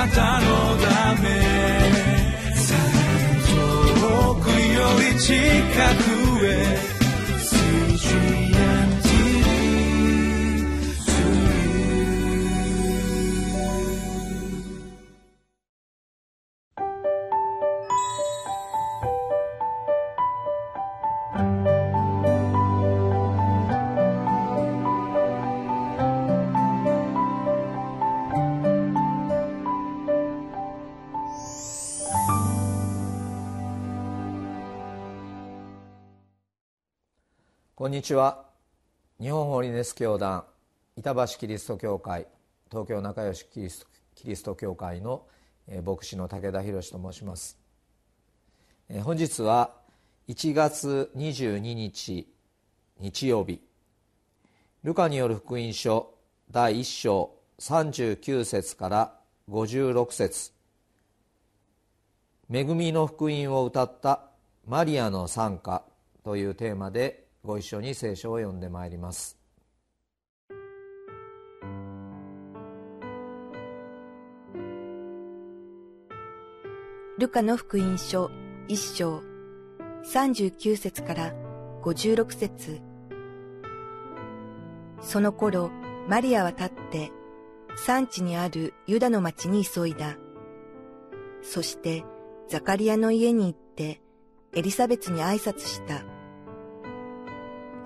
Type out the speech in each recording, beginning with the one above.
なたのため。遠くより近く。こんにちは。日本ホリネス教団。板橋キリスト教会。東京仲良しキリストキリスト教会の牧師の武田博と申します。本日は1月22日日曜日。ルカによる福音書第1章39節から56節。恵みの福音を歌ったマリアの賛歌というテーマでご一緒に聖書を読んでまいります。ルカの福音書一章39節から56節。その頃マリアは立って産地にあるユダの町に急いだ。そしてザカリアの家に行ってエリザベツに挨拶した。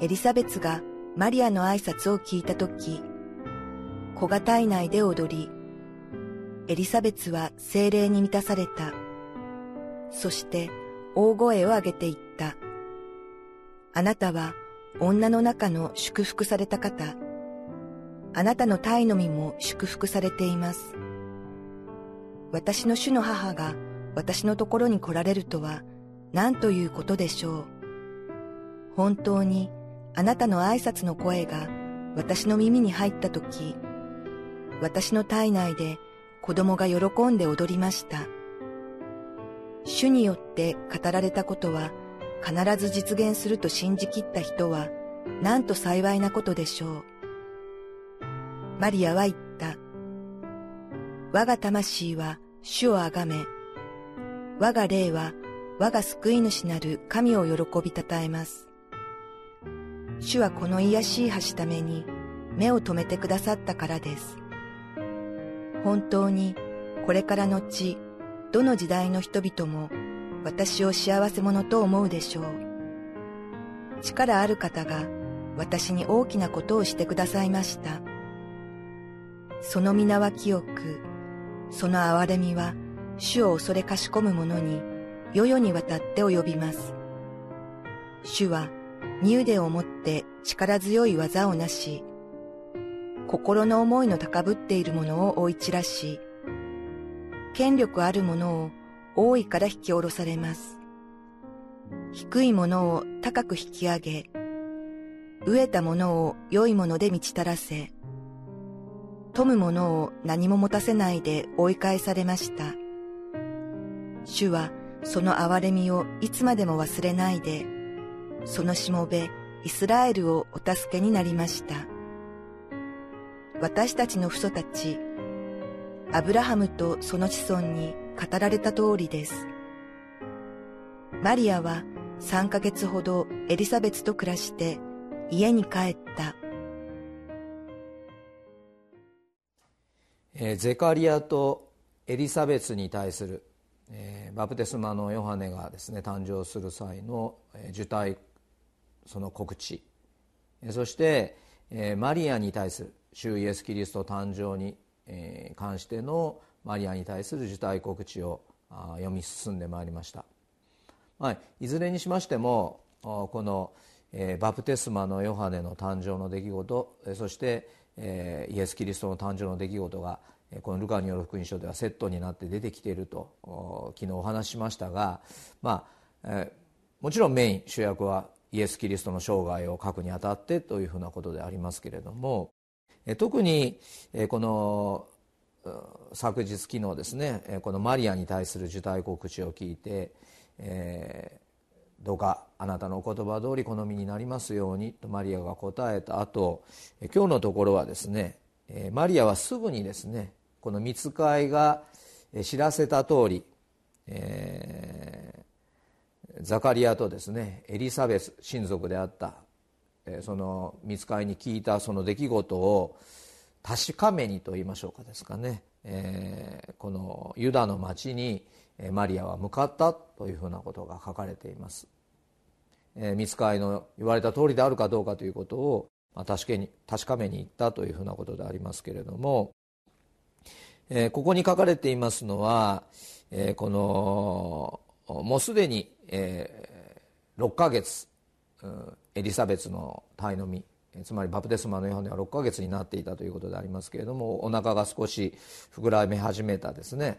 エリザベツがマリアの挨拶を聞いたとき、子が体内で踊り、エリザベツは精霊に満たされた。そして大声を上げて言った。あなたは女の中の祝福された方。あなたの体の身も祝福されています。私の主の母が私のところに来られるとは何ということでしょう。本当にあなたの挨拶の声が私の耳に入ったとき、私の体内で子供が喜んで踊りました。主によって語られたことは必ず実現すると信じきった人はなんと幸いなことでしょう。マリアは言った。我が魂は主をあがめ、我が霊は我が救い主なる神を喜びたたえます。主はこの癒しいはしために目を留めてくださったからです。本当にこれからのち、どの時代の人々も私を幸せ者と思うでしょう。力ある方が私に大きなことをしてくださいました。その皆は清く、その憐れみは主を恐れかしこむ者に世々にわたって及びます。主は身腕を持って力強い技をなし、心の思いの高ぶっているものを追い散らし、権力あるものを大いから引き下ろされます。低いものを高く引き上げ、飢えたものを良いもので満ち足らせ、富むものを何も持たせないで追い返されました。主はその憐れみをいつまでも忘れないで、そのしもべイスラエルをお助けになりました。私たちの父祖たち、アブラハムとその子孫に語られた通りです。マリアは3ヶ月ほどエリザベツと暮らして家に帰った。えー、ゼカリアとエリザベツに対する、えー、バプテスマのヨハネがですね誕生する際の、え、受胎その告知。そしてマリアに対する主イエス・キリスト誕生に関してのマリアに対する受胎告知を読み進んでまいりました、はい、いずれにしましてもこのバプテスマのヨハネの誕生の出来事そしてイエス・キリストの誕生の出来事がこのルカによる福音書ではセットになって出てきていると昨日お話ししましたが、まあ、もちろんメイン主役はイエス・キリストの生涯を書くにあたってというふうなことでありますけれども特にこの昨日昨日ですねこのマリアに対する受胎告知を聞いて、えー、どうかあなたのお言葉通り好みになりますようにとマリアが答えた後今日のところはですねマリアはすぐにですねこの見つかいが知らせた通り、えー、ザカリアとですねエリザベス親族であったその見つかりに聞いたその出来事を確かめにと言いましょうかですかね、え、このユダの町にマリアは向かったというふうなことが書かれています、えー、見つかりの言われた通りであるかどうかということを、まあ、確かに確かめに行ったというふうなことでありますけれども、え、ここに書かれていますのは、え、このもうすでに、えー、6ヶ月、エリザベスの胎の実つまりバプテスマのヨハネは6ヶ月になっていたということでありますけれどもお腹が少し膨らみ始めたですね。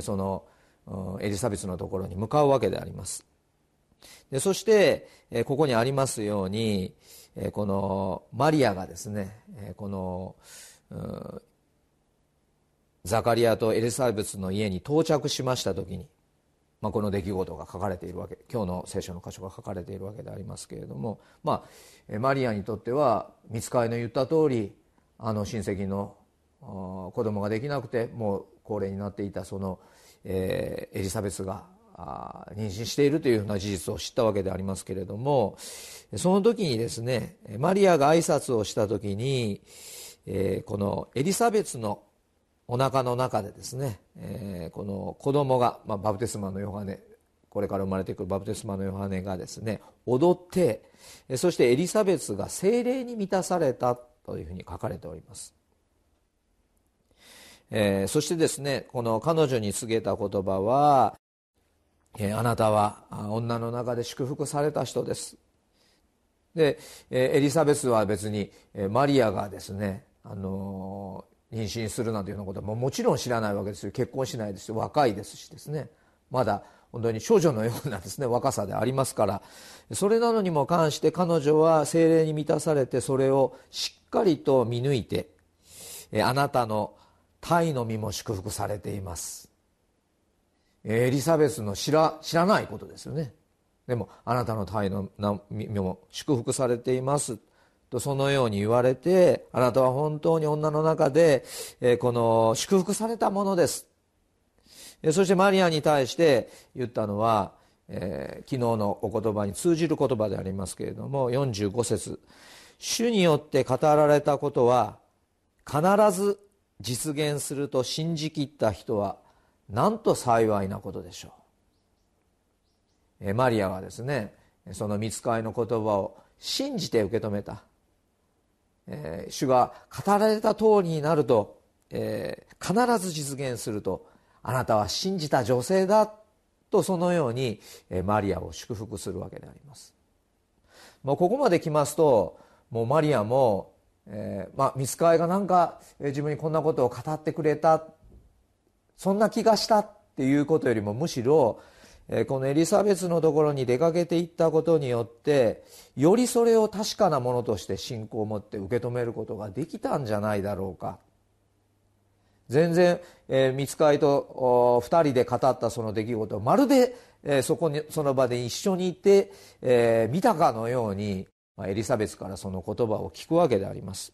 そのエリザベスのところに向かうわけであります。でそしてここにありますようにこのマリアがですねこのザカリアとエリザベスの家に到着しました時にまあ、この出来事が書かれているわけ今日の聖書の箇所が書かれているわけでありますけれども、まあ、マリアにとっては見つかりの言った通りあの親戚の子供ができなくてもう高齢になっていたその、えー、エリザベスが妊娠しているというふうな事実を知ったわけでありますけれどもその時にですねマリアが挨拶をした時に、えー、このエリザベスのお腹の中でですね、えー、この子供が、まあ、バプテスマのヨハネこれから生まれてくるバプテスマのヨハネがですね踊ってそしてエリザベスが精霊に満たされたというふうに書かれております、えー、そしてですねこの彼女に告げた言葉は、えー、あなたは女の中で祝福された人です。でエリザベスは別にマリアがですねあの妊娠するなんていうようなことはもちろん知らないわけですよ。結婚しないですよ若いですしですね。まだ本当に少女のようなですね。若さでありますから。それなのにも関して彼女は精霊に満たされてそれをしっかりと見抜いてあなたの体の身も祝福されています。エリザベスの知ら知らないことですよね。でもあなたの体の身も祝福されています。とそのように言われてあなたは本当に女の中で、えこの祝福されたものです。そしてマリアに対して言ったのは、えー、昨日のお言葉に通じる言葉でありますけれども45節。主によって語られたことは必ず実現すると信じきった人はなんと幸いなことでしょう、え、マリアはですねその見つかりの言葉を信じて受け止めた。えー、主が語られた通りになると、えー、必ず実現するとあなたは信じた女性だとそのように、えー、マリアを祝福するわけであります。もうここまで来ますともうマリアも、えーまあ、見つかいがなんか、え、自分にこんなことを語ってくれたそんな気がしたっていうことよりもむしろこのエリザベスのところに出かけていったことによってよりそれを確かなものとして信仰を持って受け止めることができたんじゃないだろうか。全然、えー、見つかりと2人で語ったその出来事をまるで、えー、そこにその場で一緒にいて、えー、見たかのように、まあ、エリザベスからその言葉を聞くわけであります。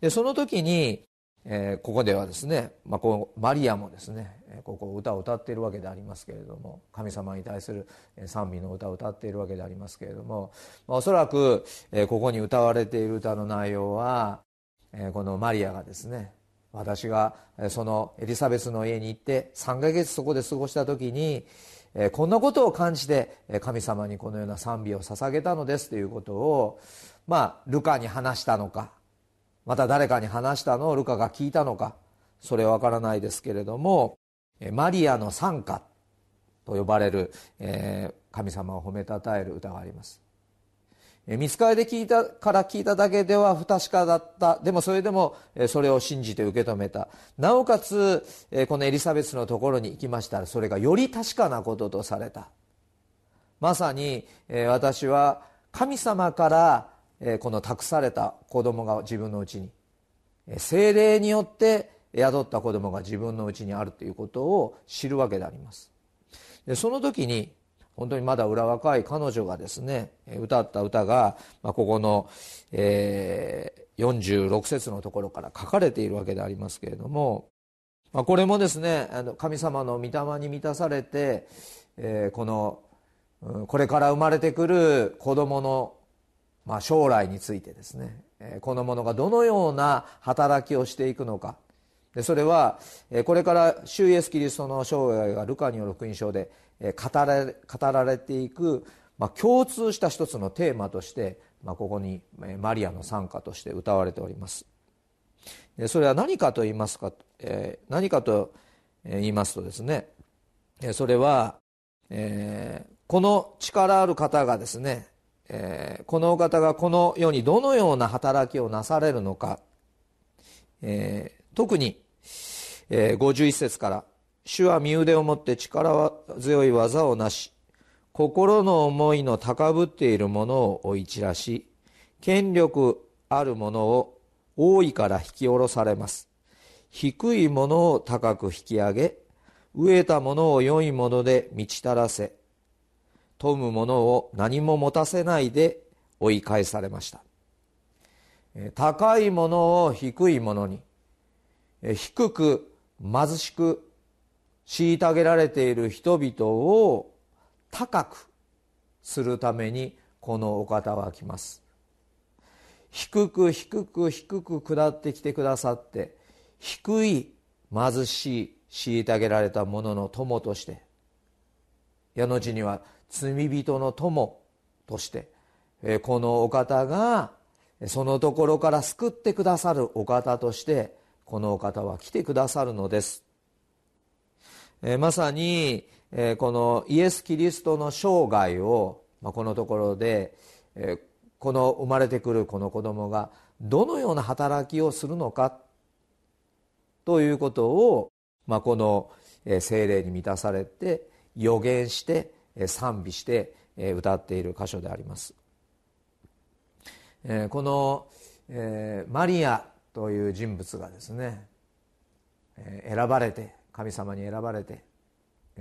でその時にえー、ここではですね、まあ、こうマリアもですねここ歌を歌っているわけでありますけれども神様に対する賛美の歌を歌っているわけでありますけれども、まあ、おそらく、えー、ここに歌われている歌の内容は、えー、このマリアがですね私がそのエリザベスの家に行って3ヶ月そこで過ごした時にこんなことを感じて神様にこのような賛美を捧げたのですということをまあルカに話したのかまた誰かに話したの？をルカが聞いたのか？それは分からないですけれどもマリアの賛歌と呼ばれる、えー、神様を褒めたたえる歌があります。見つかりで聞いたから聞いただけでは不確かだった。でもそれでもそれを信じて受け止めた。なおかつこのエリザベスのところに行きましたらそれがより確かなこととされた。まさに私は神様からこの託された子供が自分のうちに。精霊によって宿った子供が自分のうちにあるということを知るわけであります。でその時に本当にまだ裏若い彼女がですね歌った歌が、まあ、ここの、えー、46節のところから書かれているわけでありますけれどもまあ、これもですねあの神様の御霊に満たされて、えー、このこれから生まれてくる子供の、まあ、将来についてですね、え、この者がどのような働きをしていくのか。でそれはこれから主イエス・キリストの生涯がルカによる福音書で語られ語られていく、まあ、共通した一つのテーマとして、まあ、ここにマリアの賛歌として歌われております。それは何かと言いますか、え、何かと言いますとですねそれは、えー、この力ある方がですね、えー、このお方がこの世にどのような働きをなされるのか、えー、特に、えー、51節から「主は身腕を持って力強い技をなし心の思いの高ぶっているものを追い散らし権力あるものを大いから引き下ろされます。低いものを高く引き上げ飢えたものを良いもので満ち足らせ富むものを何も持たせないで追い返されました。高いものを低いものに低く貧しく虐げられている人々を高くするためにこのお方は来ます。低く低く低く下ってきてくださって低い貧しい虐げられた者の友として矢の字には罪人の友としてこのお方がそのところから救ってくださるお方としてこのお方は来てくださるのです。まさにこのイエス・キリストの生涯をこのところでこの生まれてくるこの子供がどのような働きをするのかということを、まあ、この精霊に満たされて予言して賛美して歌っている箇所であります。このマリアという人物がですね選ばれて神様に選ばれて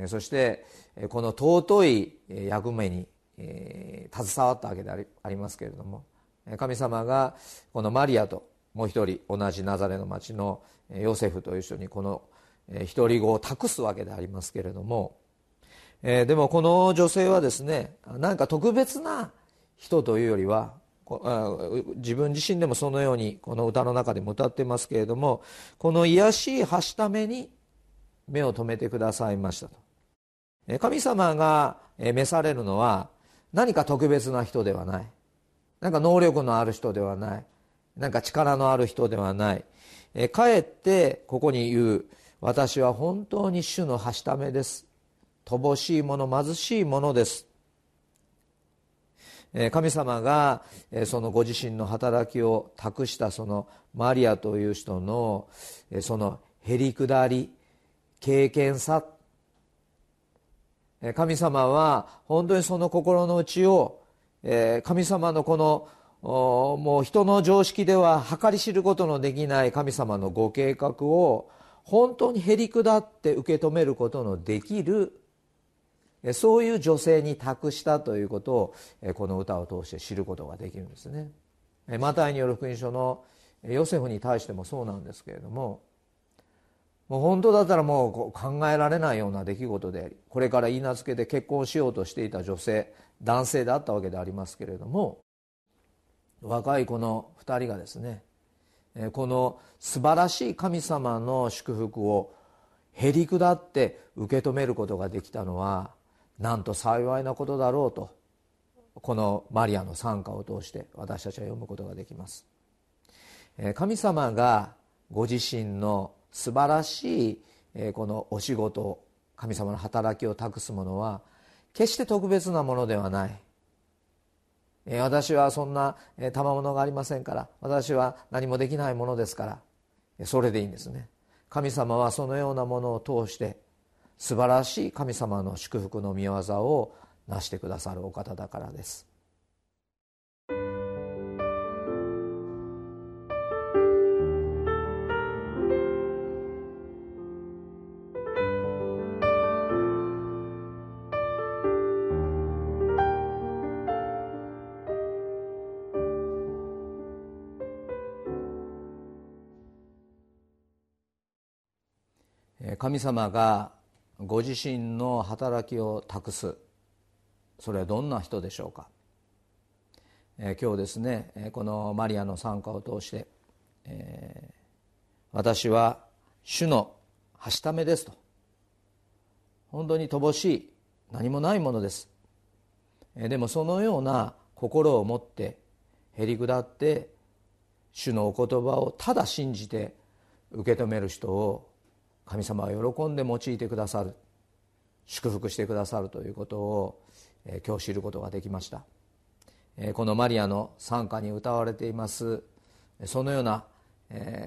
そしてこの尊い役目に、携わったわけでありますけれども神様がこのマリアともう一人同じナザレの町のヨセフという人にこの独り子を託すわけでありますけれども、えー、でもこの女性はですね何か特別な人というよりは自分自身でもそのようにこの歌の中でも歌ってますけれどもこの癒しい橋ために目を留めてくださいましたと。神様が召されるのは何か特別な人ではない。何か能力のある人ではない。何か力のある人ではない。かえってここに言う私は本当に主のはしためです。乏しいもの貧しいものです。神様がそのご自身の働きを託したそのマリアという人のそのへりくだり経験さ。神様は本当にその心の内を神様のこのもう人の常識では計り知ることのできない神様のご計画を本当にへりくだって受け止めることのできるそういう女性に託したということをこの歌を通して知ることができるんですね。マタイによる福音書のヨセフに対してもそうなんですけれどももう本当だったらもう考えられないような出来事でありこれから言い名付けで結婚しようとしていた女性男性であったわけでありますけれども若いこの2人がですねこの素晴らしい神様の祝福をへりくだって受け止めることができたのはなんと幸いなことだろうとこのマリアの賛歌を通して私たちは読むことができます。神様がご自身の素晴らしいこのお仕事神様の働きを託すものは決して特別なものではない。私はそんな賜物がありませんから私は何もできないものですからそれでいいんですね。神様はそのようなものを通して素晴らしい神様の祝福の御業をなしてくださるお方だからです。神様がご自身の働きを託す。それはどんな人でしょうか？今日ですねこのマリアの参加を通して、えー、私は主のはしためですと。本当に乏しい何もないものです。でもそのような心を持ってへり下って主のお言葉をただ信じて受け止める人を神様は喜んで用いてくださる祝福してくださるということを今日知ることができました。このマリアの賛歌に歌われていますそのような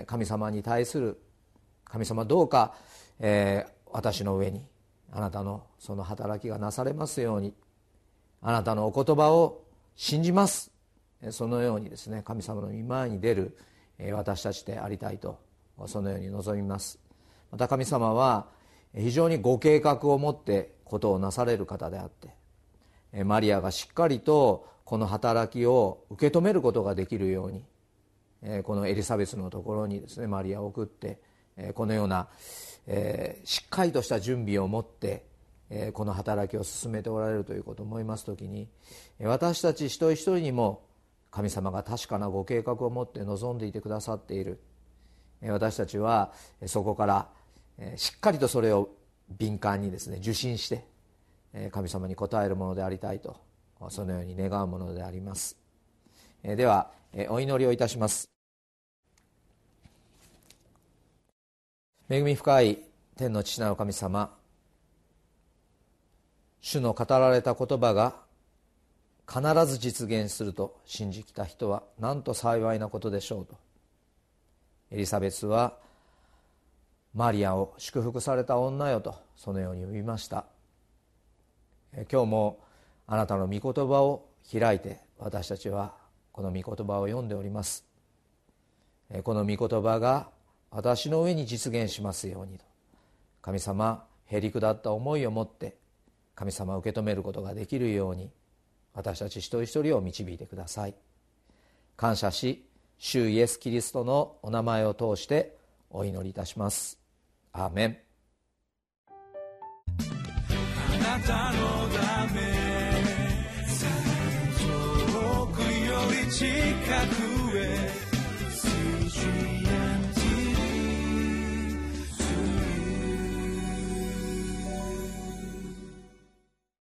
神様に対する神様どうか私の上にあなたのその働きがなされますようにあなたのお言葉を信じますそのようにですね神様の御前に出る私たちでありたいとそのように望みます。また神様は非常にご計画を持ってことをなされる方であってマリアがしっかりとこの働きを受け止めることができるようにこのエリザベスのところにですねマリアを送ってこのようなしっかりとした準備を持ってこの働きを進めておられるということを思います時に私たち一人一人にも神様が確かなご計画を持って望んでいてくださっている。私たちはそこからしっかりとそれを敏感にですね受信して神様に応えるものでありたいとそのように願うものであります。ではお祈りをいたします。恵み深い天の父なる神様主の語られた言葉が必ず実現すると信じきた人はなんと幸いなことでしょうと。エリザベスはマリアを祝福された女よとそのように呼びました。今日もあなたの御言葉を開いて私たちはこの御言葉を読んでおります。この御言葉が私の上に実現しますようにと。神様へりくだった思いを持って神様を受け止めることができるように私たち一人一人を導いてください。感謝し主イエス・キリストのお名前を通してお祈りいたします。アーメンあなたのため遠くより近くへ。